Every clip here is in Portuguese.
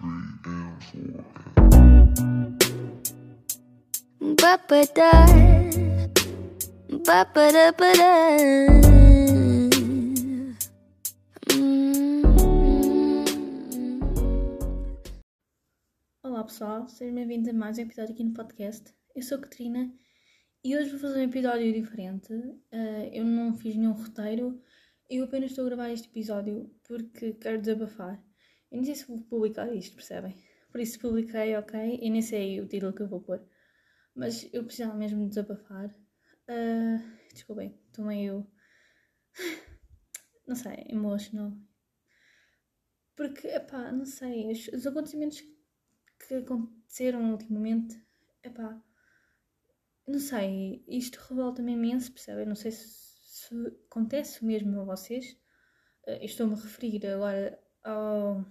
Hum. Olá pessoal, sejam bem-vindos a mais um episódio aqui no podcast. Eu sou a Catarina e hoje vou fazer um episódio diferente. Uh, eu não fiz nenhum roteiro, eu apenas estou a gravar este episódio porque quero desabafar. Eu não sei se vou publicar isto, percebem? Por isso publiquei, ok, e nem sei o título que eu vou pôr. Mas eu precisava mesmo de desabafar. Uh, desculpem, estou meio. Não sei, emotional. Porque, epá, não sei, os, os acontecimentos que aconteceram ultimamente, epá, não sei, isto revolta-me imenso, percebem? Não sei se, se acontece mesmo a vocês. Uh, Estou-me a referir agora ao,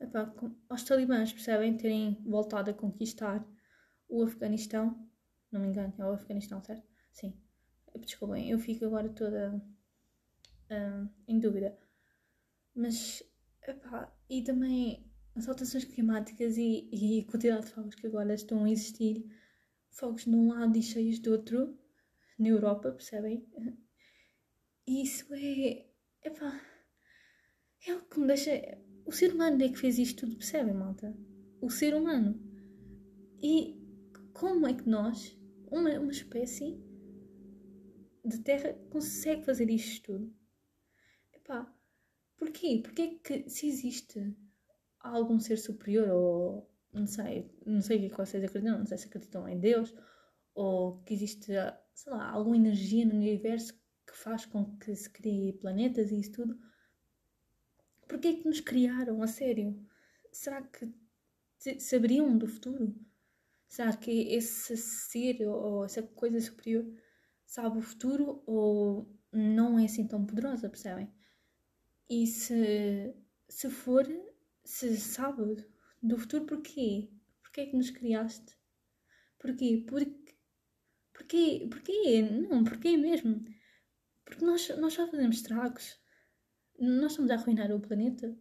epá, aos talibãs, percebem? Terem voltado a conquistar o Afeganistão. Não me engano, é o Afeganistão, certo? Sim. Desculpem, eu fico agora toda ah, em dúvida. Mas, epá, e também as alterações climáticas e, e a quantidade de fogos que agora estão a existir, fogos de um lado e cheios do outro, na Europa, percebem? Isso é, epá, é algo que me deixa... O ser humano é que fez isto tudo, percebem, malta? O ser humano. E como é que nós, uma, uma espécie de terra, consegue fazer isto tudo? Epá, porquê? Porquê é que se existe algum ser superior ou não sei, não sei o que é que vocês acreditam, não sei se acreditam em Deus ou que existe, sei lá, alguma energia no universo que faz com que se crie planetas e isso tudo. Porquê é que nos criaram, a sério? Será que saberiam do futuro? Será que esse ser ou essa coisa superior sabe o futuro ou não é assim tão poderosa, percebem? E se, se for, se sabe do futuro, porquê? Porquê é que nos criaste? Porquê? Porque, porquê? Porquê? Não, porquê mesmo? Porque nós, nós já fazemos estragos. Nós estamos a arruinar o planeta.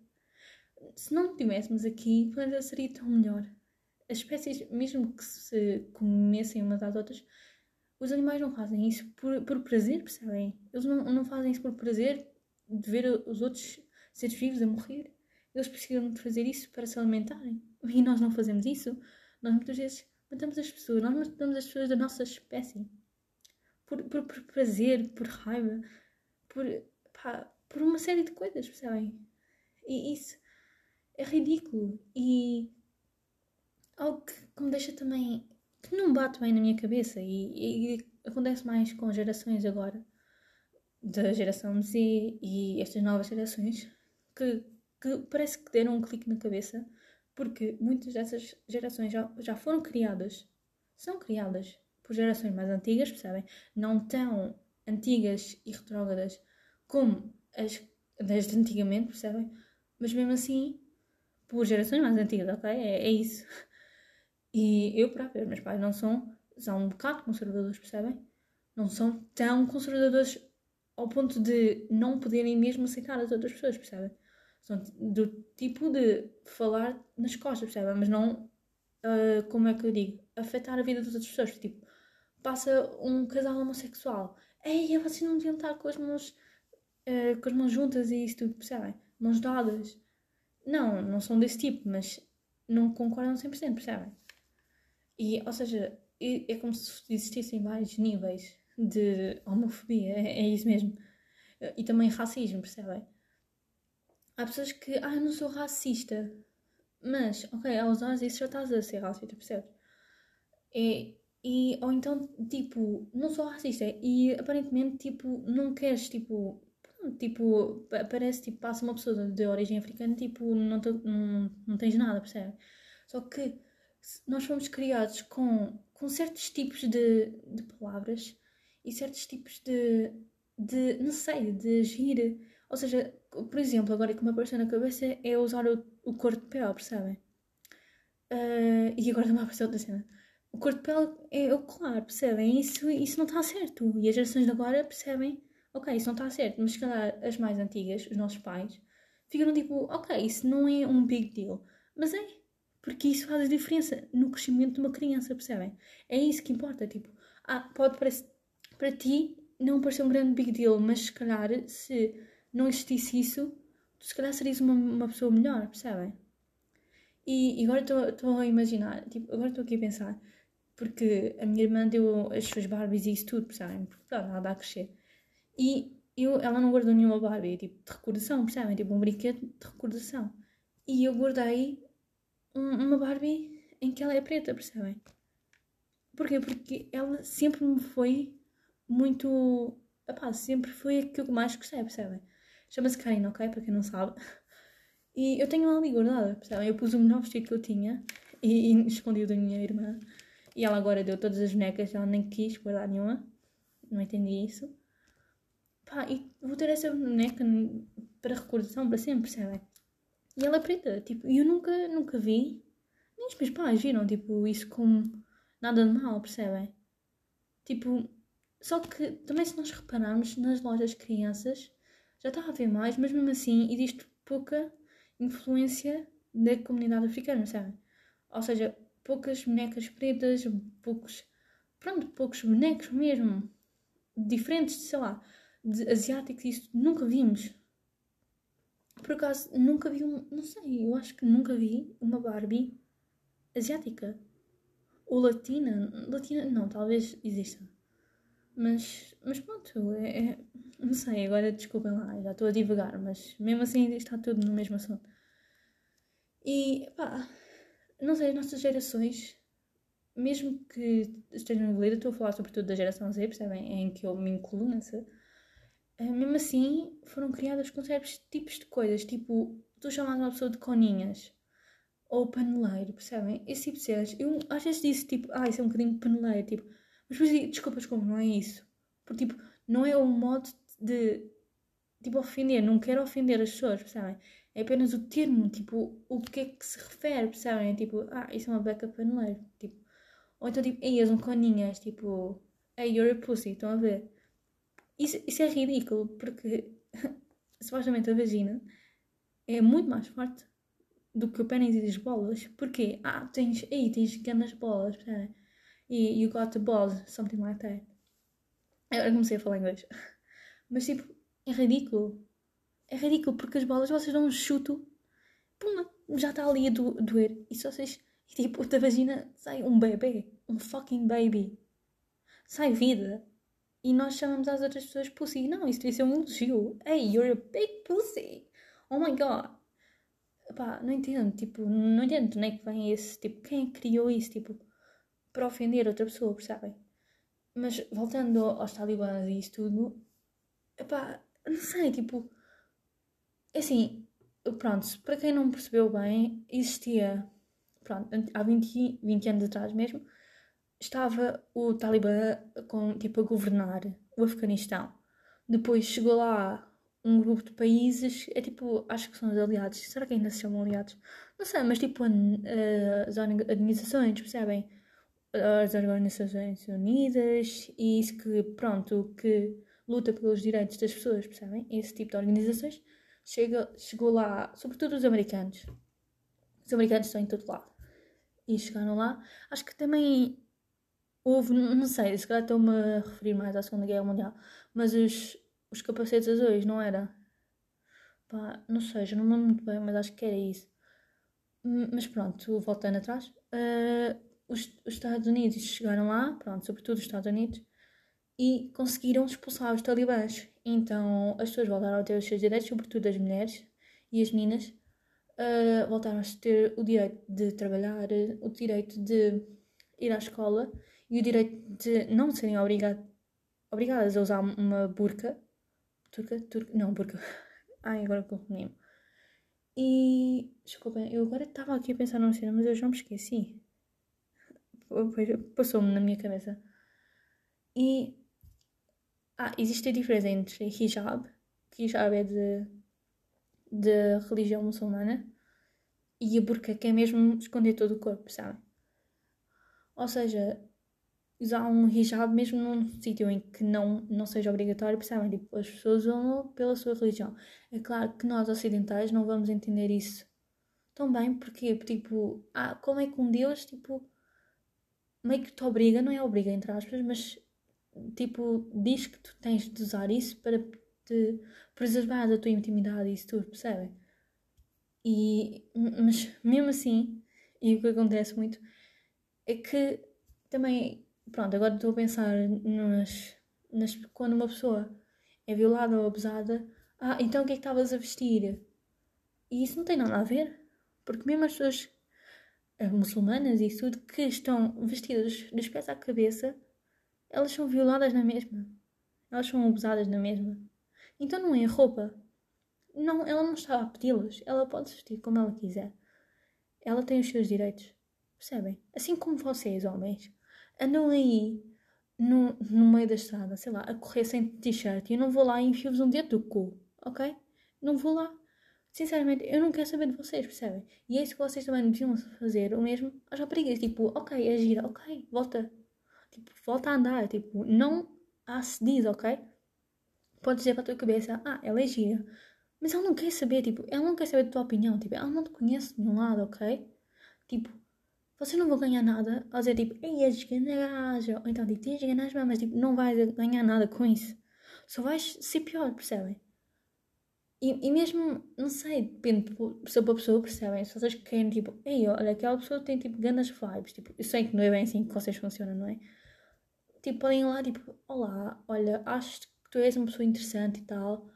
Se não tivéssemos aqui, o planeta seria tão melhor. As espécies, mesmo que se comessem umas às outras, os animais não fazem isso por, por prazer, percebem? Eles não, não fazem isso por prazer de ver os outros seres vivos a morrer. Eles precisam de fazer isso para se alimentarem. E nós não fazemos isso. Nós muitas vezes matamos as pessoas. Nós matamos as pessoas da nossa espécie. Por, por, por prazer, por raiva, por, pá, por uma série de coisas, percebem? E isso é ridículo. E algo que, que me deixa também. que não bate bem na minha cabeça. E, e acontece mais com gerações agora. Da geração Z e estas novas gerações. Que, que parece que deram um clique na cabeça. Porque muitas dessas gerações já, já foram criadas. São criadas por gerações mais antigas, percebem? Não tão antigas e retrógradas como as das de antigamente, percebem? Mas mesmo assim, por gerações mais antigas, ok? É, é isso. E eu própria, os meus pais não são, são um bocado conservadores, percebem? Não são tão conservadores ao ponto de não poderem mesmo aceitar as outras pessoas, percebem? São do tipo de falar nas costas, percebem? Mas não, ah, como é que eu digo? Afetar a vida das outras pessoas. Tipo, passa um casal homossexual. Ei, vocês não deviam estar com as mãos, ah, com as mãos juntas e isso tudo, percebem? Mãos dadas. Não, não são desse tipo, mas não concordam 100%, percebem? E, ou seja, é é como se existissem vários níveis de homofobia, é, é isso mesmo. E também racismo, percebem? Há pessoas que, ah, eu não sou racista. Mas, ok, ao usar isso já estás a ser racista, percebes? E, e, ou então, tipo, não sou racista e aparentemente, tipo, não queres, tipo, tipo, pa- parece, tipo, passa uma pessoa de origem africana, tipo, não, te- não, não tens nada, percebe? Só que nós fomos criados com, com certos tipos de, de palavras e certos tipos de, de, não sei, de agir. Ou seja, por exemplo, agora que me apareceu na cabeça é usar o, o cor de pele, percebem? Ah, e agora também apareceu outra cena. O cor de pele é o claro, percebem? Isso, isso não está certo. E as gerações de agora percebem, ok, isso não está certo. Mas se calhar as mais antigas, os nossos pais, ficam tipo, ok, isso não é um big deal. Mas é, porque isso faz a diferença no crescimento de uma criança, percebem? É isso que importa, tipo, ah, pode parecer, para ti não parecer um grande big deal, mas se calhar, se não existisse isso, tu se calhar serias uma, uma pessoa melhor, percebem? E, e agora estou a imaginar, tipo, agora estou aqui a pensar, porque a minha irmã deu as suas Barbies e isso tudo, percebem? Porque ela dá a crescer. E eu, ela não guardou nenhuma Barbie, tipo, de recordação, percebem? Tipo, um brinquedo de recordação. E eu guardei um, uma Barbie em que ela é preta, percebem? Porquê? Porque ela sempre me foi muito. Epá, sempre foi a que eu mais gostei, percebem? Chama-se Karina, ok? Para quem não sabe. E eu tenho ela ali guardada, percebem? Eu pus o melhor vestido que eu tinha e, e escondi da minha irmã. E ela agora deu todas as bonecas, ela nem quis guardar nenhuma. Não entendi isso. Pá, e vou ter essa boneca para recordação para sempre, percebem? E ela é preta, tipo, e eu nunca, nunca vi, nem os meus pais viram, tipo, isso como nada de mal, percebem? Tipo, só que também se nós repararmos nas lojas de crianças, já está a haver mais, mas mesmo assim existe pouca influência da comunidade africana, percebem? Ou seja, poucas bonecas pretas, poucos, pronto, poucos bonecos mesmo, diferentes, sei lá, de asiáticos, isso nunca vimos. Por acaso, nunca vi um, não sei, eu acho que nunca vi uma Barbie asiática. Ou latina, latina não, talvez exista. Mas, mas pronto, é, é, não sei, agora desculpem lá, já estou a divagar, mas mesmo assim está tudo no mesmo assunto. E pá, não sei, as nossas gerações, mesmo que estejam evoluídas, estou a falar sobretudo da geração Z, percebem? Em que eu me incluo nessa. Eh, mesmo assim, foram criadas com certos tipos de coisas, tipo, estou chamando uma pessoa de coninhas ou paneleiro, percebem? Esse tipo de cenas. Eu às vezes disse tipo, ah, isso é um bocadinho paneleiro, tipo, mas depois desculpas como, não é isso. Porque tipo, não é o modo de tipo ofender, não quero ofender as pessoas, percebem? É apenas o termo, tipo, o que é que se refere, percebem? É tipo, ah, isso é uma beca paneleiro, tipo. Ou então tipo, ei, és um coninhas, tipo, hey, you're a pussy, estão a ver? Isso, isso é ridículo, porque supostamente a vagina é muito mais forte do que o pênis e as bolas. Porquê? Ah, tens, ei, tens grandes bolas, percebem? E you got the balls, something like that. Agora comecei a falar inglês. Mas tipo, é ridículo. É ridículo porque as bolas vocês dão um chuto, puma, já está ali a do, doer. E se vocês, e, tipo, da vagina sai um bebê, um fucking baby. Sai vida. E nós chamamos as outras pessoas pussy. Não, isso devia ser um elogio. Hey, you're a big pussy. Oh my god. Pá, não entendo, tipo, não entendo onde é que vem esse, tipo, quem é criou isso, tipo, para ofender outra pessoa, percebem? Mas voltando aos talibãs e isso tudo, pá, não sei, tipo, é assim, pronto, para quem não percebeu bem, existia, pronto, há 20, 20 anos atrás mesmo, estava o Talibã com, tipo, a governar o Afeganistão. Depois chegou lá um grupo de países, é tipo, acho que são os aliados. Será que ainda se chamam aliados? Não sei, mas tipo, as organizações, percebem? As Organizações Unidas e isso que, pronto, que luta pelos direitos das pessoas, percebem? Esse tipo de organizações chega, chegou lá, sobretudo os americanos. Os americanos estão em todo lado. E chegaram lá. Acho que também houve, não sei, se calhar estou-me a referir mais à Segunda Guerra Mundial, mas os, os capacetes azuis, não era? Pá, não sei, já não me lembro muito bem, mas acho que era isso. Mas pronto, voltando atrás, uh, os, os Estados Unidos chegaram lá, pronto, sobretudo os Estados Unidos, e conseguiram expulsar os talibãs. Então as pessoas voltaram a ter os seus direitos, sobretudo as mulheres e as meninas, uh, voltaram a ter o direito de trabalhar, o direito de ir à escola e o direito de não serem obrigadas a usar uma burca. Turca? Turca? Não, burca. Ai, agora confundi-me. E. Desculpem, eu agora estava aqui a pensar numa cena, mas eu já me esqueci. Passou-me na minha cabeça. E ah, existe a diferença entre hijab, que hijab é de, de religião muçulmana, e a burka, que é mesmo esconder todo o corpo, sabe? Ou seja, usar um hijab mesmo num sítio em que não, não seja obrigatório, percebem? Tipo, as pessoas usam pela sua religião. É claro que nós ocidentais não vamos entender isso tão bem, porque, tipo, ah, como é que um Deus, tipo, meio que te obriga, não é obriga, entre aspas, mas, tipo, diz que tu tens de usar isso para te preservar da tua intimidade e isso tudo, percebem? E, mas, mesmo assim, e o que acontece muito, é que também pronto, agora estou a pensar nas, nas, quando uma pessoa é violada ou abusada, ah, então o que é que estavas a vestir? E isso não tem nada a ver, porque mesmo as pessoas as muçulmanas e tudo que estão vestidas dos pés à cabeça, elas são violadas na mesma. Elas são abusadas na mesma. Então não é roupa. Não, ela não está a pedi-las. Ela pode vestir como ela quiser. Ela tem os seus direitos. Percebem? Assim como vocês, homens andam aí no, no meio da estrada, sei lá, a correr sem t-shirt e eu não vou lá e enfio-vos um dedo do cu, ok? Não vou lá. Sinceramente, eu não quero saber de vocês, percebem? E é isso que vocês também deviam fazer, o mesmo às raparigas, tipo, ok, é gira, ok, volta. Tipo, volta a andar, tipo, não há se diz, ok? Podes dizer para a tua cabeça, ah, ela é gira. Mas ela não quer saber, tipo, ela não quer saber da tua opinião, tipo, ela não te conhece de nenhum lado, ok? Tipo, vocês não vão ganhar nada ao dizer tipo, ei, és gajo, ou então tipo, tens ganas, mas tipo, não vais ganhar nada com isso. Só vais ser pior, percebem? E, e mesmo, não sei, depende de pessoa para pessoa, percebem? Se vocês querem tipo, ei, olha, aquela pessoa tem tipo grandes vibes, tipo, eu sei que não é bem assim que vocês funcionam, não é? Tipo, podem ir lá, tipo, olá, olha, acho que tu és uma pessoa interessante e tal.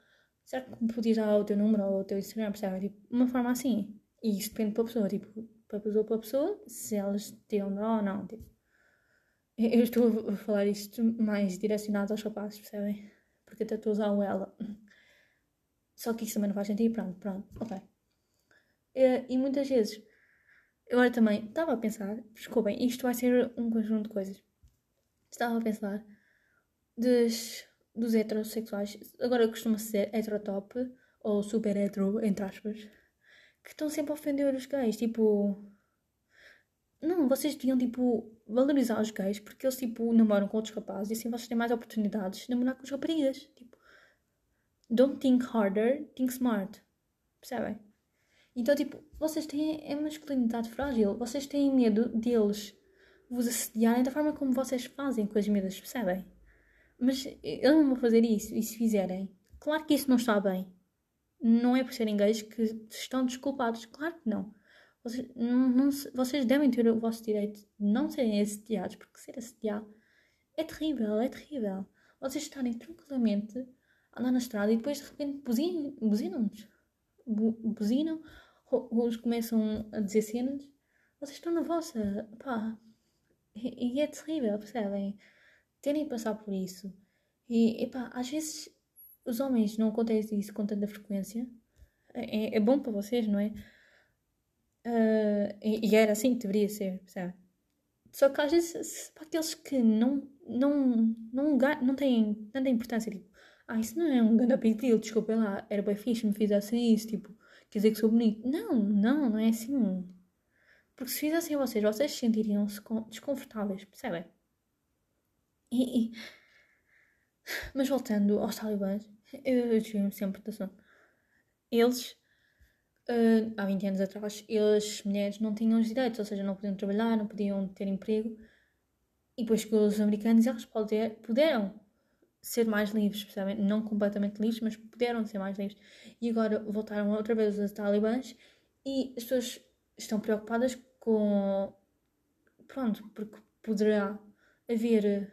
Será que me podias dar o teu número ou o teu Instagram, percebem? Tipo, uma forma assim. E isso depende da pessoa, tipo, para pessoa para pessoa, se elas dó ou não. Tipo. Eu estou a falar isto mais direcionado aos rapazes, percebem? Porque até estou a usar o ela. Só que isso também não faz sentido. Pronto, pronto, ok. E, e muitas vezes, agora também estava a pensar, desculpem, isto vai ser um conjunto de coisas. Estava a pensar dos, dos heterossexuais, agora costuma ser heterotop ou super hetero, entre aspas que estão sempre a ofender os gays. Tipo. Não, vocês deviam, tipo, valorizar os gays porque eles, tipo, namoram com outros rapazes e assim vocês têm mais oportunidades de namorar com as raparigas. Tipo, don't think harder, think smart. Percebem? Então, tipo, vocês têm a masculinidade frágil. Vocês têm medo deles vos assediarem da forma como vocês fazem com as miúdas, percebem? Mas eles não vão fazer isso. E se fizerem, claro que isso não está bem não é por serem gays que estão desculpados. Claro que não. Vocês, não, não vocês devem ter o vosso direito de não serem assediados, porque ser assediado é terrível, é terrível. Vocês estarem tranquilamente a andar na estrada e depois de repente buzinam-nos. Buzinam, uns começam a dizer cenas. Vocês estão na vossa. pá. E, e é terrível, percebem? Terem de passar por isso. E, epá, às vezes os homens não acontece isso com tanta frequência. É, é bom para vocês, não é? Uh, e, e, era assim que deveria ser, sabe? Só que às vezes, para aqueles que não, não, não, não têm tanta importância, tipo, ah, isso não é um grande apelido, desculpem lá, era bem fixe me fizessem isso, tipo, quer dizer que sou bonito. Não, não, não é assim. Porque se fizessem vocês, vocês sentiriam-se desconfortáveis, percebem? E, e... Mas voltando aos talibãs, eu desvio-me sempre do assunto. Eles, uh, há 20 anos atrás, eles, mulheres, não tinham os direitos, ou seja, não podiam trabalhar, não podiam ter emprego. E depois que os americanos, eles poder, puderam ser mais livres? Não completamente livres, mas puderam ser mais livres. E agora voltaram outra vez os talibãs e as pessoas estão preocupadas com. Pronto, porque poderá haver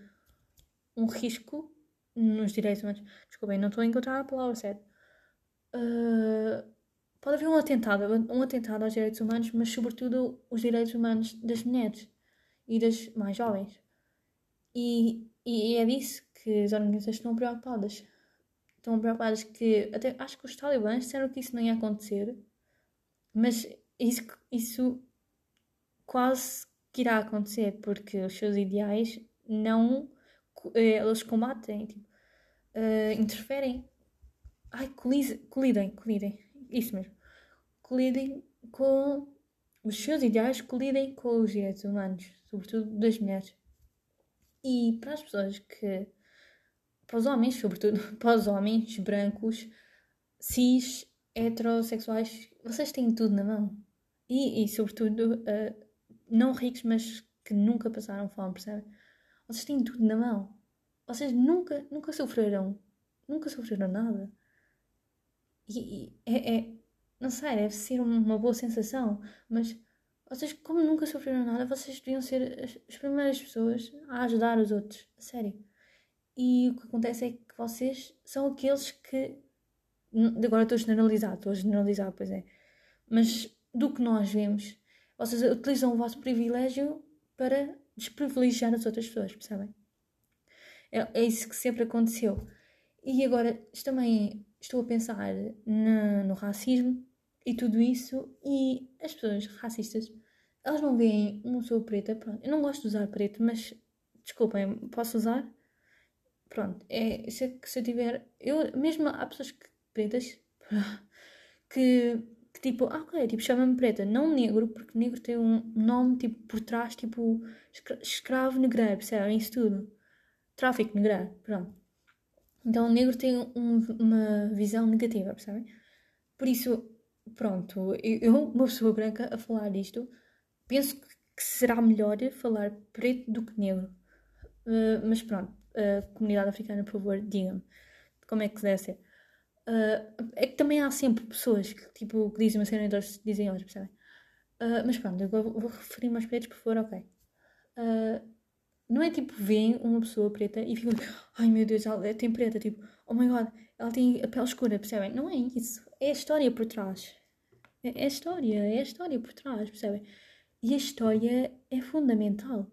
um risco nos direitos humanos. Desculpem, não estou a encontrar a palavra certa. Uh, pode haver um atentado, um atentado aos direitos humanos, mas sobretudo os direitos humanos das mulheres e das mais jovens. E, e é disso que as organizações estão preocupadas. Estão preocupadas que, até acho que os talibãs disseram que isso não ia acontecer, mas isso, isso quase que irá acontecer, porque os seus ideais não eh, eles combatem, tipo, uh, interferem. Ai, colidem, colidem. Isso mesmo. Colidem com os seus ideais, colidem com os direitos humanos, sobretudo das mulheres. E para as pessoas que. Para os homens, sobretudo, para os homens brancos, cis, heterossexuais, vocês têm tudo na mão. E, e sobretudo, uh, não ricos, mas que nunca passaram fome, percebem? Vocês têm tudo na mão. Vocês nunca, nunca sofreram, nunca sofreram nada. E, e é, é, não sei, deve ser uma boa sensação, mas vocês, como nunca sofreram nada, vocês deviam ser as, as primeiras pessoas a ajudar os outros, sério. E o que acontece é que vocês são aqueles que. Agora estou a generalizar, estou a generalizar, pois é. Mas do que nós vemos, vocês utilizam o vosso privilégio para desprivilegiar as outras pessoas, percebem? É, é isso que sempre aconteceu. E agora também estou a pensar no, no racismo e tudo isso, e as pessoas racistas, elas não veem uma pessoa preta, pronto, eu não gosto de usar preto, mas desculpem, posso usar? Pronto, é, se, se eu tiver, eu, mesmo há pessoas que, pretas que, que tipo, ah, ok, tipo, chama-me preta, não negro, porque negro tem um nome tipo por trás, tipo, escravo negreiro, percebem? Isso tudo. Tráfico negreiro, pronto. Então negro tem um, uma visão negativa, percebem? Por isso, pronto, eu, uma pessoa branca a falar isto, penso que será melhor falar preto do que negro. Uh, mas pronto, a comunidade africana, por favor, digam-me como é que deve ser. Uh, é que também há sempre pessoas que, tipo, que dizem uma cena e outras dizem outra, percebem? Uh, mas pronto, eu vou, vou referir-me aos pretos, por favor, ok. Uh, não é tipo, veem uma pessoa preta e ficam, ai meu Deus, ela tem preta, tipo, oh my god, ela tem a pele escura, percebem? Não é isso. É a história por trás. É, é a história, é a história por trás, percebem? E a história é fundamental.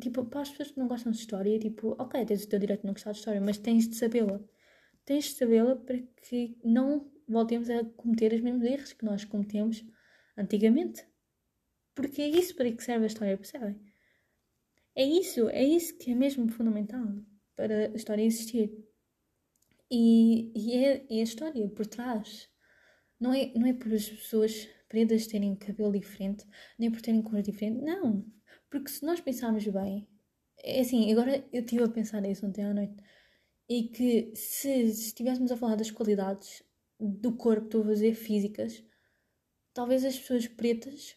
Tipo, para as pessoas que não gostam de história, tipo, ok, tens o teu direito de não gostar de história, mas tens de sabê-la. Tens de sabê-la para que não voltemos a cometer os mesmos erros que nós cometemos antigamente. Porque é isso para que serve a história, percebem? É isso, é isso que é mesmo fundamental para a história existir. E, e é, é, a história por trás. Não é, não é por as pessoas pretas terem cabelo diferente, nem por terem cor diferente, não. Porque se nós pensarmos bem, é assim, agora eu estive a pensar isso ontem à noite, e que se estivéssemos a falar das qualidades do corpo, estou a fazer físicas, talvez as pessoas pretas,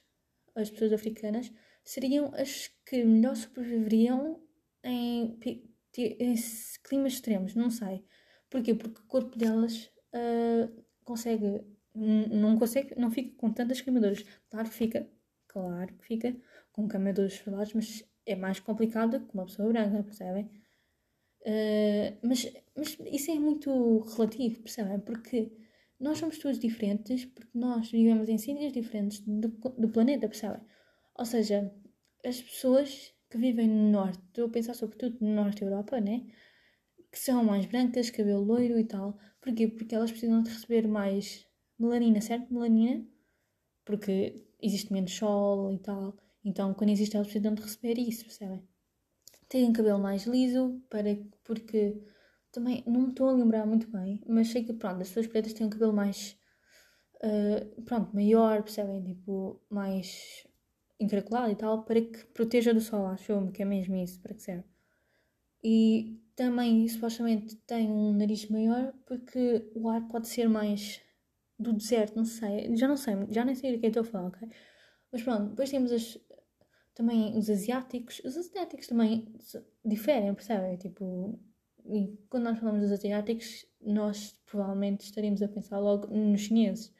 as pessoas africanas, seriam as que melhor sobreviveriam em, em climas extremos, não sei. Porquê? Porque o corpo delas uh, consegue, não consegue, não fica com tantas queimaduras. Claro que fica, claro que fica com queimaduras solares, mas é mais complicado que uma pessoa branca, percebem? Uh, mas, mas isso é muito relativo, percebem? Porque nós somos todos diferentes, porque nós vivemos em sítios diferentes do, do planeta, percebem? Ou seja, as pessoas que vivem no norte, estou a pensar sobretudo no norte da Europa, né? Que são mais brancas, cabelo loiro e tal. Porquê? Porque elas precisam de receber mais melanina, certo? Melanina, porque existe menos sol e tal. Então, quando existe, elas precisam de receber isso, percebem? Têm cabelo mais liso, para, porque também não me estou a lembrar muito bem, mas sei que, pronto, as pessoas pretas têm um cabelo mais, uh, pronto, maior, percebem? Tipo, mais encaracolado e tal, para que proteja do sol, acho-me que é mesmo isso, para que serve. E também, supostamente, tem um nariz maior porque o ar pode ser mais do deserto, não sei, já não sei, já nem sei que é estou a falar, ok? Mas pronto, depois temos as, também os asiáticos, os asiáticos também diferem, percebem? Tipo, e quando nós falamos dos asiáticos, nós provavelmente estaríamos a pensar logo nos chineses,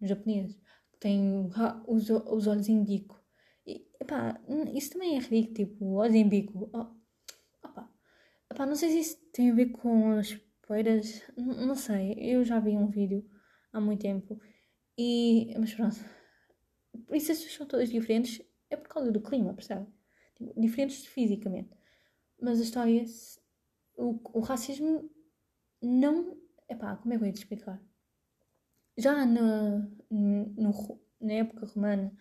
nos japoneses, que têm os, os olhos indico. E, epá, isso também é ridículo, tipo, olhos em bico. Oh, opa. Epá, não sei se isso tem a ver com as poeiras, não, não sei, eu já vi um vídeo há muito tempo e, mas pronto. Essas são todas diferentes, é por causa do clima, percebe? Tipo, diferentes fisicamente. Mas a história, o, o racismo não, epá, como é que eu ia te explicar? Já na, no, na época romana,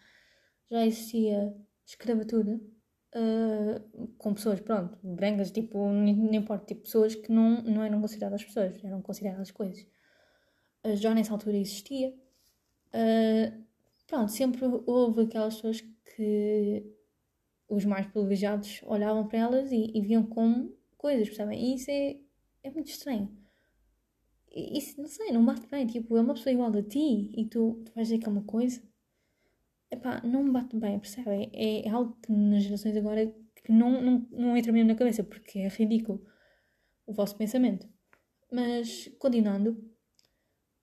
já existia escravatura uh, com pessoas, pronto, brancas, tipo, não importa, tipo, pessoas que não, não eram consideradas pessoas, eram consideradas coisas. Uh, já nessa altura existia. Uh, pronto, sempre houve aquelas pessoas que os mais privilegiados olhavam para elas e, e viam como coisas, percebem? E isso é, é muito estranho. Isso, não sei, não bate bem. Tipo, é uma pessoa igual a ti e tu, tu vais dizer que é uma coisa. Epá, não me bate bem, percebem? É, é algo que nas gerações agora que não, não, não entra mesmo na cabeça porque é ridículo o vosso pensamento. Mas, continuando,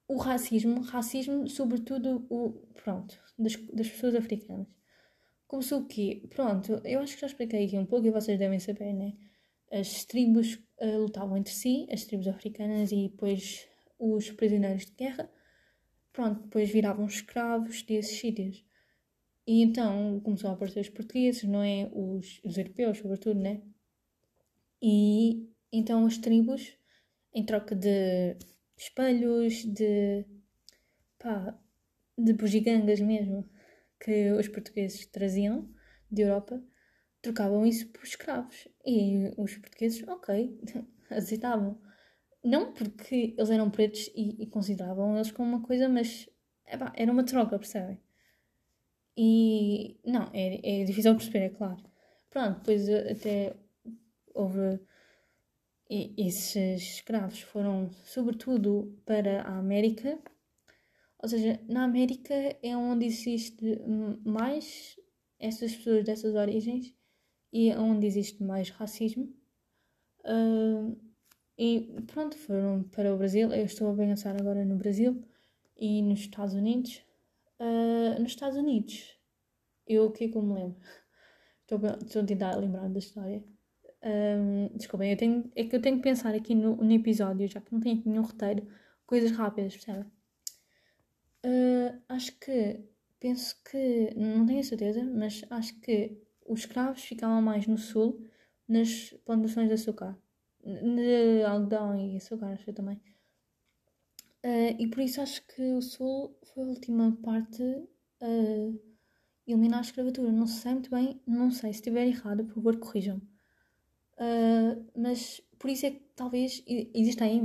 o racismo, racismo, sobretudo, o, pronto, das, das pessoas africanas. Começou o quê? Pronto, eu acho que já expliquei aqui um pouco e vocês devem saber, né? As tribos uh, lutavam entre si, as tribos africanas e depois os prisioneiros de guerra, pronto, depois viravam escravos desses sítios. E então começou a aparecer os portugueses, não é? Os, os europeus, sobretudo, né? E então as tribos, em troca de espelhos, de. pá, de bugigangas mesmo, que os portugueses traziam de Europa, trocavam isso por escravos. E os portugueses, ok, aceitavam. Não porque eles eram pretos e, e consideravam eles como uma coisa, mas epá, era uma troca, percebem? E não, é, é difícil perceber, é claro. Pronto, depois até houve. E, esses escravos foram sobretudo para a América, ou seja, na América é onde existe mais essas pessoas dessas origens e é onde existe mais racismo. Uh, e pronto, foram para o Brasil. Eu estou a pensar agora no Brasil e nos Estados Unidos. Uh, nos Estados Unidos, eu o que é que eu me lembro? Estou, estou a tentar lembrar da história. Um, desculpem, eu tenho, é que eu tenho que pensar aqui no, no episódio, já que não tenho nenhum roteiro, coisas rápidas, percebe? Uh, acho que, penso que, não tenho a certeza, mas acho que os escravos ficavam mais no sul, nas plantações de açúcar, de algodão e açúcar, acho eu também. Uh, e por isso acho que o sul foi a última parte a uh, eliminar a escravatura. Não sei muito bem, não sei, se estiver errado, por favor, corrijam-me. Uh, mas por isso é que talvez exista aí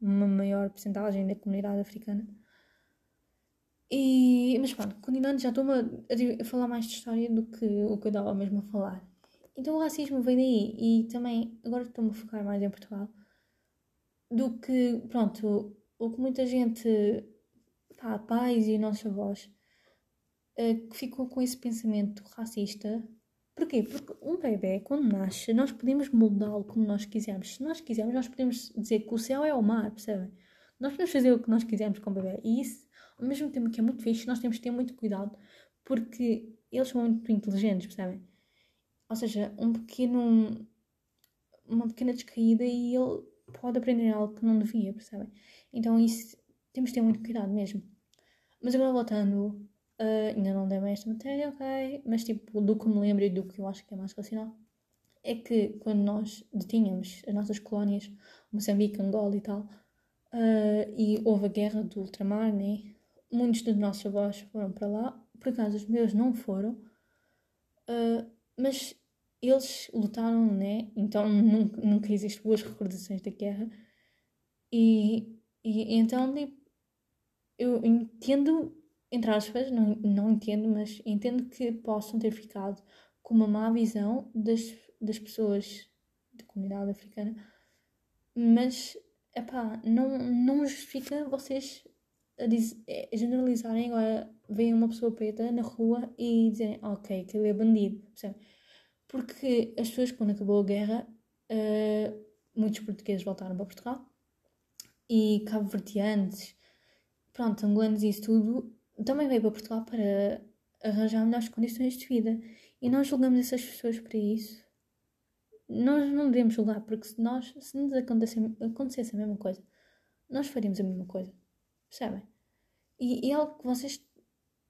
uma maior porcentagem da comunidade africana e, mas pronto, continuando, já estou-me a, falar mais de história do que o que eu estava mesmo a falar. Então o racismo vem daí e também, agora estou-me a focar mais em Portugal, do que, pronto, o que muita gente, pá, pais e nossos avós, uh, que ficou com esse pensamento racista. Porquê? Porque um bebê, quando nasce, nós podemos moldá-lo como nós quisermos. Se nós quisermos, nós podemos dizer que o céu é o mar, percebem? Nós podemos fazer o que nós quisermos com o bebê. E isso ao mesmo tempo que é muito fixe, nós temos que ter muito cuidado porque eles são muito inteligentes, percebem? Ou seja, um pequeno. uma pequena descaída e ele pode aprender algo que não devia, percebem? Então isso temos que ter muito cuidado mesmo. Mas agora voltando, uh, ainda não dei esta matéria, ok? Mas tipo, do que me lembro e do que eu acho que é mais racional, é que quando nós detínhamos as nossas colónias, Moçambique, Angola e tal, uh, e houve a guerra do ultramar, né? Muitos dos nossos avós foram para lá, por acaso os meus não foram, uh, mas eles lutaram, né? Então nunca, nunca existe boas recordações da guerra. E, e então tipo, eu entendo, entre aspas, não, não entendo, mas entendo que possam ter ficado com uma má visão das, das pessoas da comunidade africana, mas epá, não, não justifica vocês diz, a generalizarem agora veem uma pessoa preta na rua e dizem ok, que ele é bandido? Porque as pessoas, quando acabou a guerra, uh, muitos portugueses voltaram para Portugal e cabo-verdianos, pronto, angolanos e isso tudo, também veio para Portugal para arranjar melhores condições de vida. E nós julgamos essas pessoas para isso. Nós não devemos julgar, porque se, nós, se nos acontecesse, acontecesse a mesma coisa, nós faríamos a mesma coisa. Percebem? E, e é algo que vocês,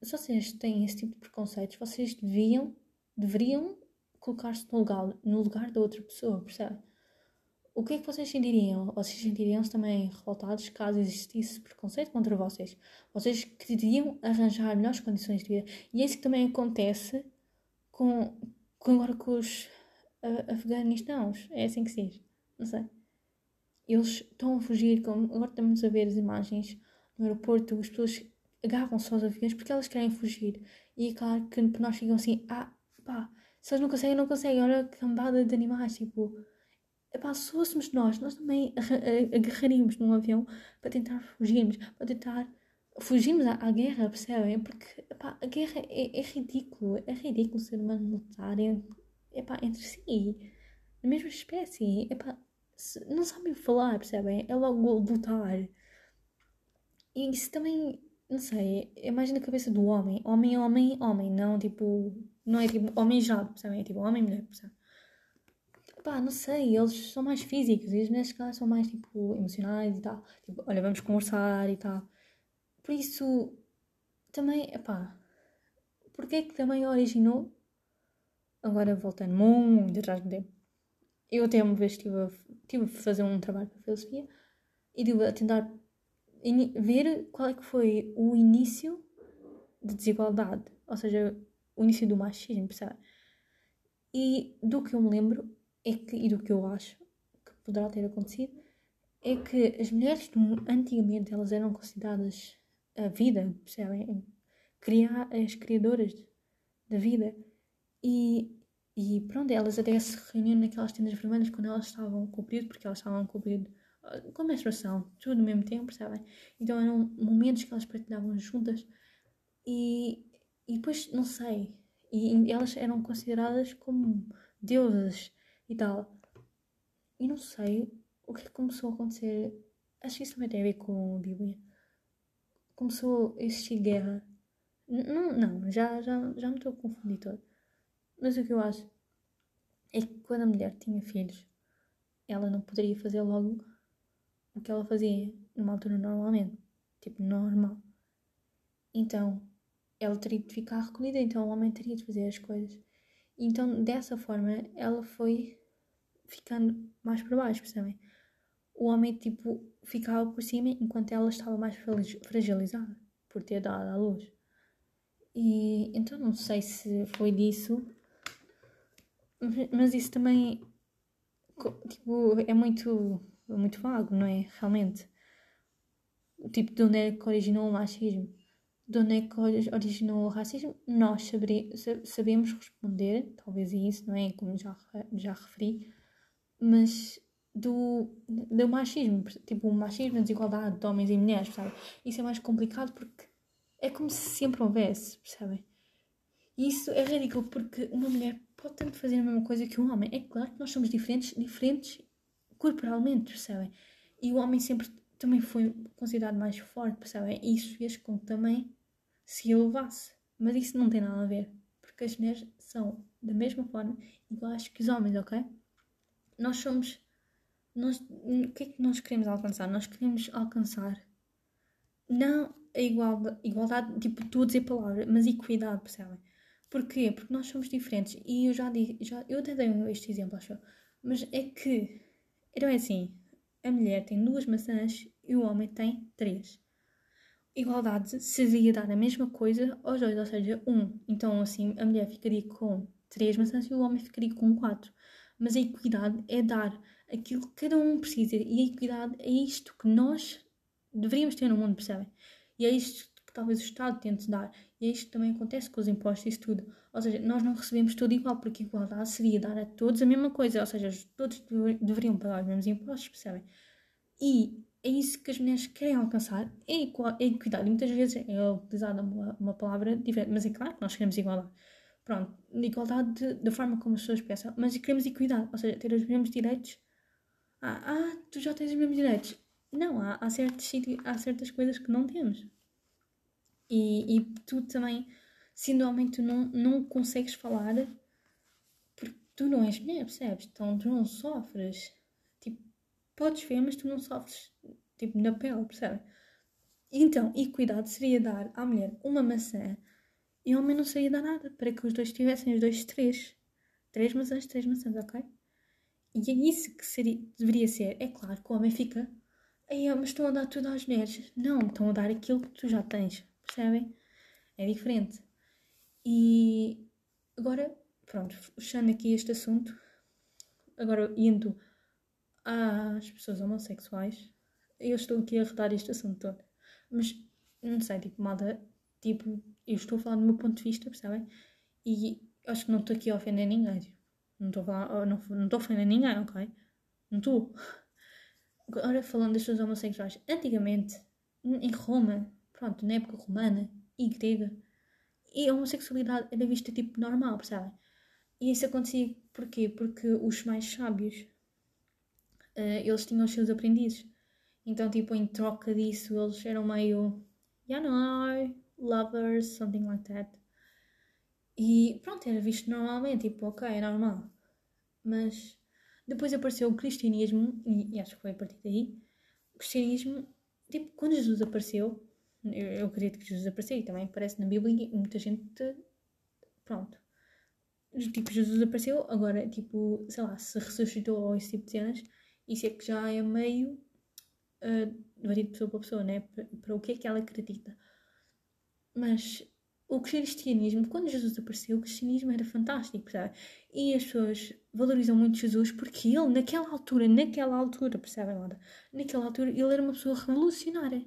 se vocês têm esse tipo de preconceitos, vocês deviam, deveriam colocar-se no lugar, no lugar da outra pessoa, percebem? O que é que vocês sentiriam? Vocês sentiriam-se também revoltados caso existisse preconceito contra vocês? Vocês queriam arranjar melhores condições de vida. E é isso que também acontece com, com agora com os uh, afeganistãos. É assim que se diz. Não sei. Eles estão a fugir, como agora estamos a ver as imagens no aeroporto as pessoas agarram-se aos aviões porque elas querem fugir. E é claro que nós ficamos assim, ah, pá, Se eles não conseguem, não conseguem. Olha que cambada de animais, tipo. Epá, se fôssemos nós, nós também agarraríamos num avião para tentar fugirmos, para tentar fugirmos à, à guerra, percebem? Porque epá, a guerra é, é ridículo, é ridículo ser humano lutar epá, entre si, na mesma espécie, epá, se, não sabem falar, percebem? É logo lutar. E isso também, não sei, é mais na cabeça do homem. Homem, homem, homem, não tipo, não é tipo homem já, percebem? É tipo homem, mulher, percebem? Pá, não sei, eles são mais físicos e as mulheres caras são mais tipo emocionais e tal. Tipo, olha, vamos conversar e tal. Por isso, também, epá, porque é que também originou? Agora voltando muito atrás do tempo. Eu até uma vez estive a, estive a fazer um trabalho para filosofia e estive a tentar ver qual é que foi o início de desigualdade, ou seja, o início do machismo, percebe? E do que eu me lembro é que, e do que eu acho que poderá ter acontecido, é que as mulheres antigamente elas eram consideradas a vida, percebem? Criar, as criadoras da vida. E, e pronto, elas até se reuniam naquelas tendas vermelhas quando elas estavam com o período, porque elas estavam com o período com a menstruação, tudo ao mesmo tempo, percebem? Então eram momentos que elas partilhavam juntas e, e depois, não sei, e, elas eram consideradas como deusas e tal. E não sei o que é começou a acontecer. Acho que isso também tem a ver com a Bíblia. Começou a existir guerra. Não, não já, já, já me estou a confundir todo. Mas o que eu acho é que quando a mulher tinha filhos, ela não poderia fazer logo o que ela fazia numa altura normalmente. Tipo, normal. Então, ela teria de ficar recolhida, então o homem teria de fazer as coisas. Então, dessa forma, ela foi ficando mais para baixo, percebem? O homem, tipo, ficava por cima enquanto ela estava mais fragilizada por ter dado à luz. E então não sei se foi disso, mas isso também, tipo, é muito, muito vago, não é? Realmente. Tipo, de onde é que originou o machismo? De onde é que originou o racismo? Nós saber, sabemos responder, talvez é isso, não é? Como já, já referi mas do, do machismo, tipo o machismo, a desigualdade de homens e mulheres, sabe? Isso é mais complicado porque é como se sempre houvesse, percebem? E isso é ridículo porque uma mulher pode tanto fazer a mesma coisa que um homem. É claro que nós somos diferentes, diferentes corporalmente, percebem? E o homem sempre também foi considerado mais forte, percebem? E isso fez com que também se elevasse. Mas isso não tem nada a ver, porque as mulheres são da mesma forma iguais que os homens, ok? nós somos. Nós, o que é que nós queremos alcançar? Nós queremos alcançar não a igualdade, igualdade tipo tu a dizer palavra, mas equidade, percebem? Porquê? Porque nós somos diferentes. E eu já já, eu até dei este exemplo, acho. Mas é que, então é assim: a mulher tem duas maçãs e o homem tem três. Igualdade seria dar a mesma coisa aos dois, ou seja, um. Então, assim, a mulher ficaria com três maçãs e o homem ficaria com quatro mas a equidade é dar aquilo que cada um precisa e a equidade é isto que nós deveríamos ter no mundo, percebem? E é isto que talvez o Estado tente dar e é isto que também acontece com os impostos e isso tudo. Ou seja, nós não recebemos tudo igual, porque igualdade seria dar a todos a mesma coisa, ou seja, todos deveriam pagar os mesmos impostos, percebem? E é isso que as mulheres querem alcançar, é a equidade. E muitas vezes é utilizada uma, uma palavra diferente, mas é claro que nós queremos igualdade pronto, igualdade da forma como as pessoas pensam, mas queremos equidade, ou seja, ter os mesmos direitos. Ah, ah tu já tens os mesmos direitos. Não, há, há, certos, há certas coisas que não temos. E, e também, sendo homem, tu não, não consegues falar porque tu não és mulher, percebes? Então tu não sofres. Tipo, podes ver, mas tu não sofres, tipo, na pele, percebes? Então, equidade seria dar à mulher uma maçã e ao menos saía dar nada, para que os dois tivessem os dois três. Três maçãs, três maçãs, ok? E é isso que seria, deveria ser. É claro que o homem fica. Aí, mas estão a dar tudo às mulheres. Não, estão a dar aquilo que tu já tens. Percebem? É diferente. E agora, pronto, fechando aqui este assunto, agora indo às pessoas homossexuais, eu estou aqui a redar este assunto todo. Mas, não sei, tipo, malta, tipo, eu estou a falar do meu ponto de vista, percebem? E acho que não estou aqui a ofender ninguém. Tipo, não estou não, não estou a ofender ninguém, ok? Não estou. Agora falando das pessoas homossexuais. Antigamente, em Roma, pronto, na época romana e grega, e a homossexualidade era vista tipo normal, percebem? E isso acontecia porquê? Porque os mais sábios, uh, eles tinham os seus aprendizes. Então, tipo, em troca disso, eles eram meio, yeah, no, lovers, something like that. E pronto, era visto normalmente, tipo, ok, é normal. Mas depois apareceu o cristianismo, e acho que foi a partir daí, o cristianismo, tipo, quando Jesus apareceu, eu, eu acredito que Jesus apareceu e também aparece na Bíblia e muita gente, pronto. Tipo, Jesus apareceu, agora, tipo, sei lá, se ressuscitou ou esse tipo de cenas, isso é que já é meio uh, varia de pessoa para pessoa, né? Para, para o que é que ela acredita. Mas o cristianismo, quando Jesus apareceu, o cristianismo era fantástico, sabe? E as pessoas valorizam muito Jesus porque ele, naquela altura, naquela altura, percebem, Laura? Naquela altura, ele era uma pessoa revolucionária.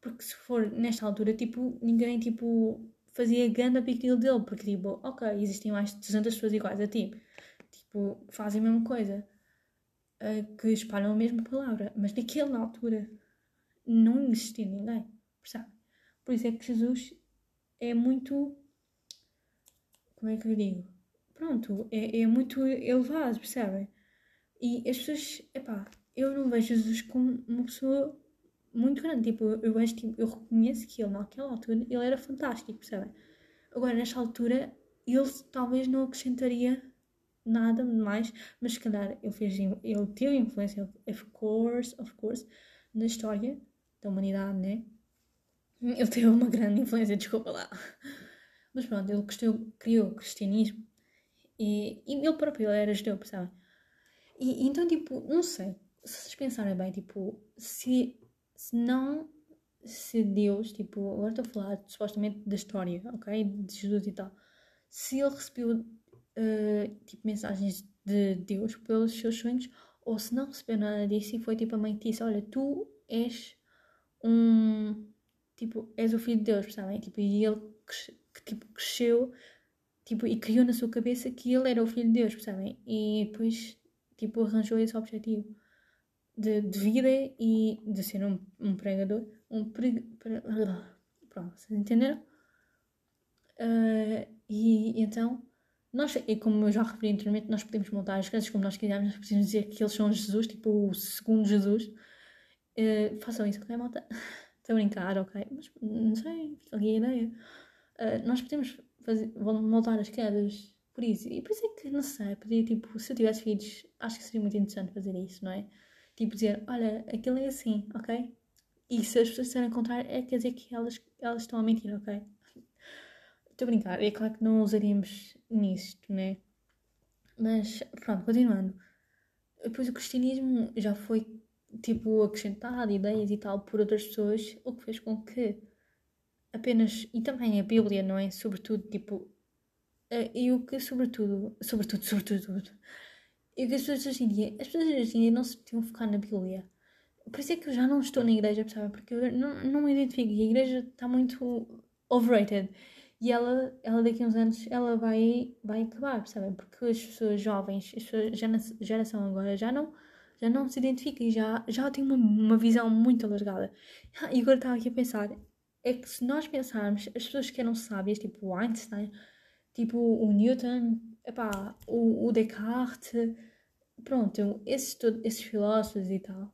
Porque se for nesta altura, tipo, ninguém, tipo, fazia ganda big deal dele, porque, tipo, ok, existem mais de 200 pessoas iguais a ti, tipo, fazem a mesma coisa, uh, que espalham a mesma palavra, mas naquela altura não existia ninguém, percebe? Por isso é que Jesus é muito. Como é que eu digo? Pronto, é, é muito elevado, percebem? E as pessoas, epá, eu não vejo Jesus como uma pessoa muito grande. Tipo, eu vejo, tipo, eu reconheço que ele naquela altura ele era fantástico, percebem? Agora, nesta altura, ele talvez não acrescentaria nada mais, mas se calhar ele, fez, ele teve influência, of course, of course, na história da humanidade, né? Ele teve uma grande influência, desculpa lá. Mas pronto, ele criou, criou o cristianismo e, e ele próprio era judeu, percebem? E, então, tipo, não sei, se vocês pensarem bem, tipo, se se não se Deus, tipo, agora estou a falar supostamente da história, ok? De Jesus e tal. Se ele recebeu uh, tipo mensagens de Deus pelos seus sonhos, ou se não recebeu nada disso e foi tipo a mãe que disse: Olha, tu és um. Tipo, és o filho de Deus, percebem? Tipo, e ele que, tipo, cresceu tipo, e criou na sua cabeça que ele era o filho de Deus, percebem? E depois, tipo, arranjou esse objetivo de, de vida e de ser um, um pregador. Um pre, pre, pronto, vocês entenderam? Uh, e então, nós, e como eu já referi anteriormente, nós podemos montar as coisas como nós quisermos, nós podemos dizer que eles são Jesus, tipo o segundo Jesus. Uh, façam isso, ok, malta? Estou a brincar, ok? Mas não sei, fica aqui a ideia. Uh, nós podemos fazer, montar as quedas por isso. E por isso é que, não sei, podia, tipo, se eu tivesse filhos, acho que seria muito interessante fazer isso, não é? Tipo dizer, olha, aquilo é assim, ok? E se as pessoas disserem contrário, é quer dizer que elas, elas estão a mentir, ok? Estou a brincar, é claro que não usaríamos nisto, né? Mas pronto, continuando. Depois o cristianismo já foi tipo acrescentado, ideias e tal, por outras pessoas, o que fez com que apenas, e também a Bíblia, não é? Sobretudo, tipo, e o que sobretudo, sobretudo, sobretudo, e que as pessoas hoje em dia, as pessoas hoje em dia não se podiam focar na Bíblia. Por isso é que eu já não estou na igreja, percebe? Porque eu não, não me identifico e a igreja está muito overrated. E ela, ela daqui a uns anos, ela vai, vai acabar, percebem? Porque as pessoas jovens, as pessoas, geração agora, já não, já não se identificam e já, já têm uma, uma visão muito alargada. E agora estava aqui a pensar, é que se nós pensarmos, as pessoas que eram sábias, tipo Einstein, tipo o Newton, epá, o, o Descartes, pronto, esses, esses filósofos e tal,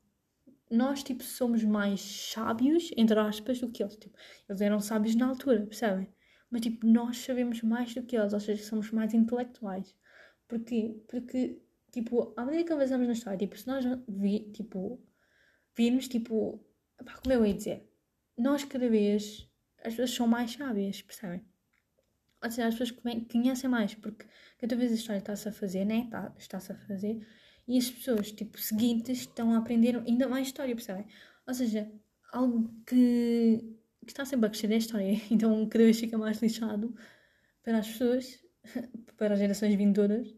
nós, tipo, somos mais sábios, entre aspas, do que eles. Tipo, eles eram sábios na altura, percebem? Mas, tipo, nós sabemos mais do que eles, ou seja, somos mais intelectuais. Porquê? Porque, tipo, à medida que avançamos na história, tipo, se nós vi, tipo, virmos, tipo, pá, como eu ia dizer, nós cada vez, as pessoas são mais sábias, percebem? Seja, as pessoas conhecem mais, porque cada vez a história está-se a fazer, né? Está, está-se a fazer, e as pessoas, tipo, seguintes estão a aprender ainda mais história, percebem? Ou seja, algo que, que está sempre a crescer é a história, então cada vez fica mais lixado para as pessoas, para as gerações vindouras,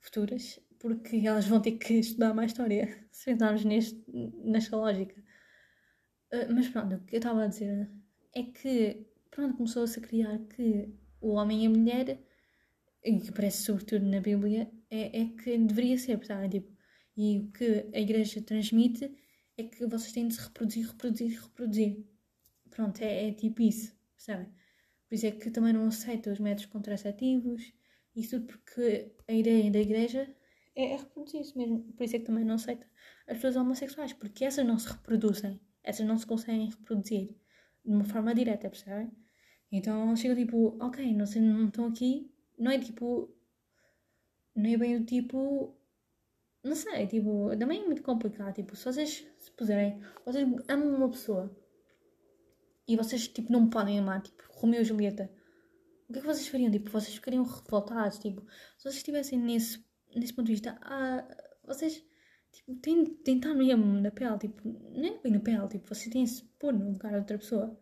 futuras, porque elas vão ter que estudar mais história, se neste, nesta lógica. Uh, mas pronto, o que eu estava a dizer é que, pronto, começou-se a criar que o homem e a mulher que aparece sobretudo na Bíblia, é, é que deveria ser, percebem? Tipo, e o que a igreja transmite é que vocês têm de se reproduzir, reproduzir, reproduzir. Pronto, é, é tipo isso, percebem? Por isso é que também não aceito os métodos contraceptivos, isso tudo porque a ideia da igreja é, é reproduzir-se mesmo. Por isso é que também não aceita as pessoas homossexuais, porque essas não se reproduzem, essas não se conseguem reproduzir de uma forma direta, percebem? Então chega tipo, ok, não, sei, não estão aqui, não é tipo, não é bem o tipo, não sei, tipo, também é muito complicado, tipo, se vocês se puserem, vocês amam uma pessoa e vocês tipo não podem amar, tipo, Romeu e Julieta, o que é que vocês fariam? Tipo, vocês ficariam revoltados, tipo, se vocês estivessem nesse, nesse ponto de vista, ah, vocês tipo, têm, de estar mesmo na pele, tipo, nem bem na pele, tipo, vocês têm de se pôr no lugar de outra pessoa.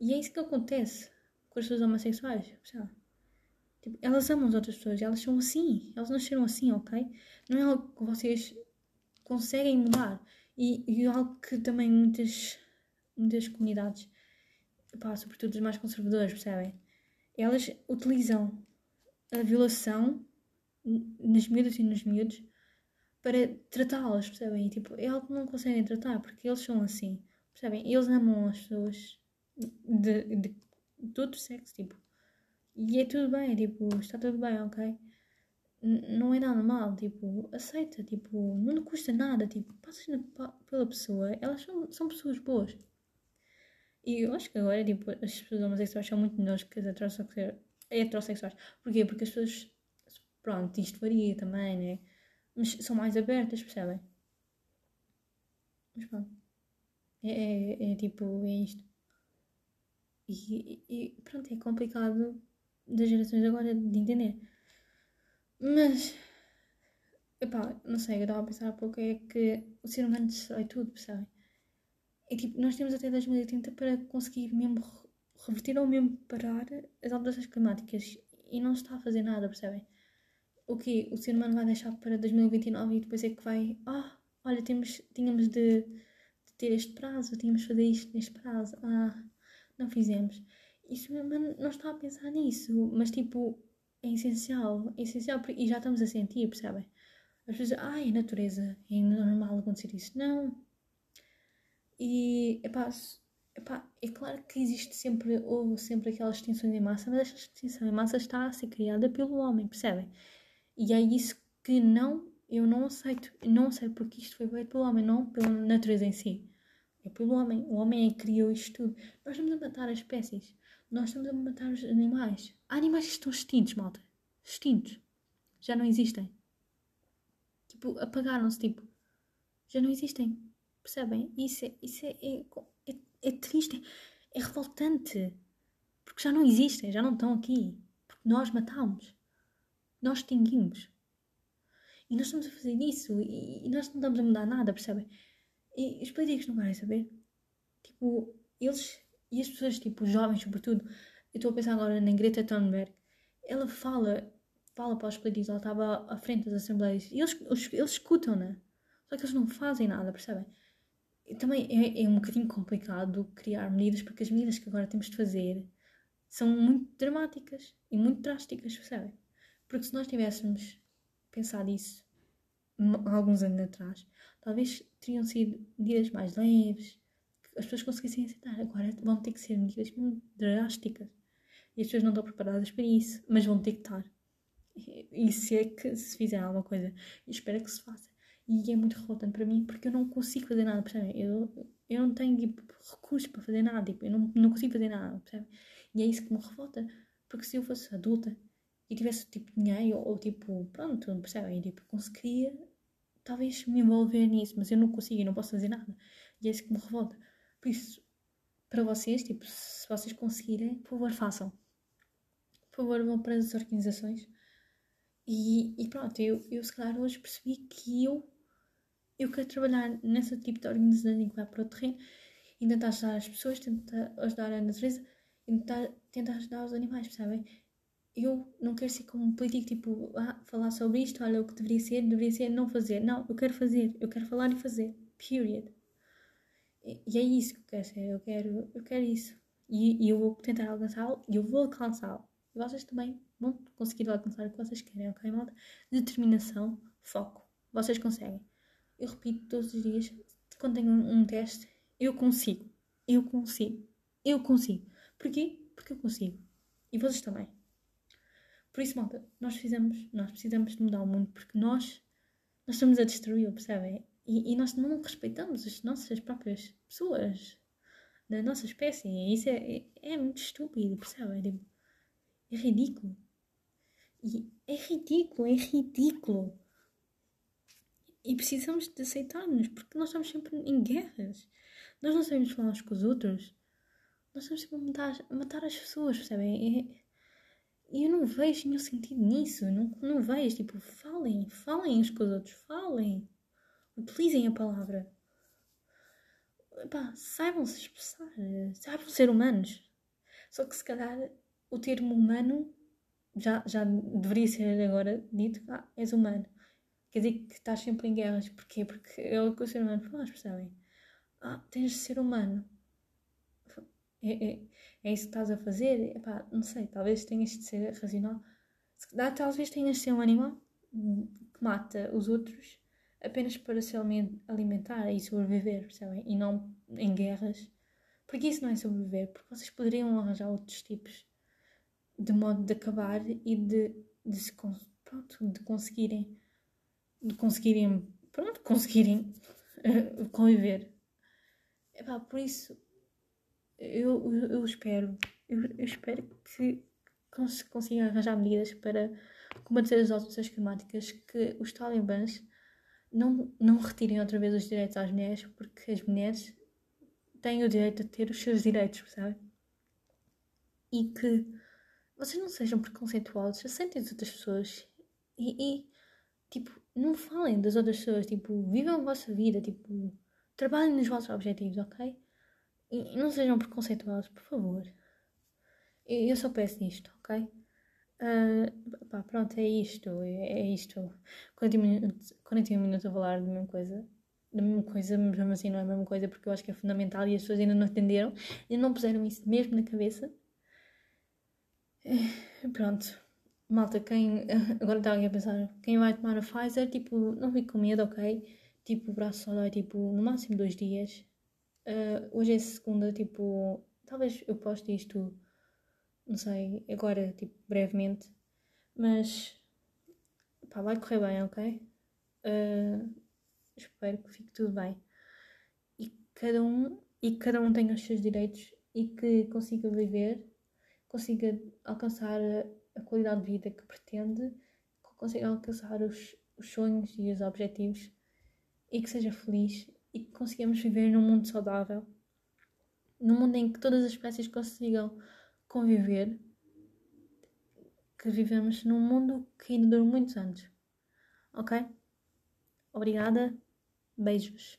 E é isso que acontece com as pessoas homossexuais? Tipo, elas amam as outras pessoas, elas são assim, elas nasceram assim, ok? Não é algo que vocês conseguem mudar. E, e algo que também muitas, muitas comunidades, pá, sobretudo os mais conservadores, percebem? Elas utilizam a violação nas miúdas e nos miúdos para tratá-las, percebem? E, tipo, é algo que não conseguem tratar porque eles são assim, percebem? Eles amam as pessoas de, de, de todo sexo, tipo. E é tudo bem, tipo, está tudo bem, ok? N não é nada mal, tipo, aceita, tipo, não lhe custa nada, tipo, passas na, pela pessoa, elas são, são pessoas boas. E eu acho que agora, tipo, as pessoas homossexuais são muito melhores que as heterossexuais. Porquê? Porque as pessoas, pronto, isto varia também, né? Mas são mais abertas, percebem? Mas pronto. É, é, é tipo, é isto. E, e, pronto, é complicado das gerações agora de entender. Mas, epá, não sei, eu estava a pensar há pouco, é que o ser humano destrói tudo, percebem? É tipo, nós temos até 2030 para conseguir mesmo reverter ou mesmo parar as alterações climáticas e não está a fazer nada, percebem? O que o ser humano vai deixar para 2029 e depois é que vai, ah, olha, temos, tínhamos de, de ter este prazo, tínhamos de fazer isto neste prazo, ah, não fizemos. Isso não está a pensar nisso, mas tipo, é essencial, é essencial e já estamos a sentir, percebem? As pessoas, ai, a natureza, é normal acontecer isso. Não. E, epá, epá, é claro que existe sempre, houve sempre aquela extinção em massa, mas esta extinção em massa está a ser criada pelo homem, percebem? E é isso que não, eu não aceito. não aceito porque isto foi feito pelo homem, não pela natureza em si. É pelo homem. O homem é que criou isto tudo. Nós estamos a matar as espécies. Nós estamos a matar os animais. Há animais que estão extintos, malta. Extintos. Já não existem. Tipo, apagaram-se, tipo. Já não existem. Percebem? Isso é, isso é, é, é, é triste. É, revoltante. Porque já não existem. Já não estão aqui. Porque nós matámos. Nós extinguimos. E nós estamos a fazer isso. E, e nós não estamos a mudar nada, percebem? E os políticos não querem saber. Tipo, eles e as pessoas, tipo, jovens, sobretudo. Eu estou a pensar agora na Greta Thunberg. Ela fala, fala para os políticos, ela estava à frente das assembleias e eles, eles, eles escutam-na. Só que eles não fazem nada, percebem? E também é, é um bocadinho complicado criar medidas, porque as medidas que agora temos de fazer são muito dramáticas e muito drásticas, percebem? Porque se nós tivéssemos pensado isso alguns anos atrás, talvez teriam sido medidas mais leves, que as pessoas conseguissem aceitar. Agora vão ter que ser medidas drásticas. E as pessoas não estão preparadas para isso, mas vão ter que estar. E se é que se fizer alguma coisa, eu espero que se faça. E é muito revoltante para mim porque eu não consigo fazer nada, percebem? Eu, eu não tenho tipo, recursos para fazer nada, tipo, eu não, não consigo fazer nada, percebem? E é isso que me revolta, porque se eu fosse adulta e tivesse tipo dinheiro ou, tipo, pronto, percebem? Tipo, conseguiria talvez me envolver nisso, mas eu não consigo, eu não posso fazer nada. E é isso que me revolta. Por isso, para vocês, tipo, se vocês conseguirem, por favor, façam. Por favor, vão para as organizações. E, e pronto, eu, eu se calhar hoje percebi que eu, eu quero trabalhar nesse tipo de organização em que vai para o terreno e tentar ajudar as pessoas, tentar ajudar a natureza e tentar, tentar ajudar os animais, percebem? Eu não quero ser como um político, tipo, ah, falar sobre isto, olha, o que deveria ser, deveria ser não fazer. Não, eu quero fazer, eu quero falar e fazer. Period. E, e é isso que eu quero ser, eu quero, eu quero isso. E, e eu vou tentar alcançá-lo e eu vou alcançá-lo. E vocês também vão conseguir alcançar o que vocês querem, ok, malta? Determinação, foco. Vocês conseguem. Eu repito todos os dias, quando tenho um teste, eu consigo. Eu consigo. Eu consigo. Porquê? Porque eu consigo. E vocês também. Por isso, malta, nós precisamos, nós precisamos de mudar o mundo porque nós, nós estamos a destruí-lo, percebem? E, e, nós não respeitamos as nossas próprias pessoas da nossa espécie. E isso é, é, é muito estúpido, percebem? Tipo, é ridículo. E é ridículo, é ridículo. E precisamos de aceitar-nos, porque nós estamos sempre em guerras. Nós não sabemos falar uns com os outros. Nós estamos sempre a matar, a matar as pessoas, percebem? E eu não vejo nenhum sentido nisso. Não, não vejo. Tipo, falem, falem uns com os outros, falem. Utilizem a palavra. Epá, saibam se expressar, saibam ser humanos. Só que se calhar o termo humano já, já deveria ser agora dito, ah, és humano. Quer dizer que estás sempre em guerras. Porquê? Porque é o que o ser humano faz, percebem? Ah, tens de ser humano. É, é, é isso que estás a fazer? Epá, não sei, talvez tenhas de ser racional. Talvez tenhas de ser um animal que mata os outros apenas para se alimentar e sobreviver, percebem? E não em guerras. Porque isso não é sobreviver, porque vocês poderiam arranjar outros tipos de modo de acabar e de, de se pronto, de conseguirem de conseguirem pronto, conseguirem uh, conviver. Epá, por isso eu, eu, espero eu, eu, espero que cons consiga arranjar medidas para combater as alterações climáticas que os talibãs não, não retirem outra vez os direitos às mulheres porque as mulheres têm o direito a ter os seus direitos, percebe? E que vocês não sejam preconceituosos, aceitem as outras pessoas e, e, tipo, não falem das outras pessoas, tipo, vivam a vossa vida, tipo, trabalhem nos vossos objetivos, ok? E, não sejam preconceituosos, por favor. Eu, só peço isto, ok? Uh, pá, pronto, é isto, é, isto. 40 minutos, 41 minutos a falar da mesma coisa, da mesma coisa, mas mesmo assim não é a mesma coisa porque eu acho que é fundamental e as pessoas ainda não entenderam e não puseram isso mesmo na cabeça. Eh, pronto. Malta, quem. Agora está alguém a pensar, quem vai tomar a Pfizer, tipo, não fique com medo, ok? Tipo, o braço só dói, tipo, no máximo dois dias. Uh, hoje é segunda, tipo, talvez eu poste isto, não sei, agora, tipo, brevemente. Mas, pá, vai correr bem, ok? Uh, espero que fique tudo bem. E cada um, e cada um tenha os seus direitos e que consiga viver consiga alcançar a, qualidade de vida que pretende, consiga alcançar os, os sonhos e os objetivos e que seja feliz e que consigamos viver num mundo saudável, num mundo em que todas as espécies consigam conviver, que vivemos num mundo que ainda dura muitos anos. Ok? Obrigada. Beijos.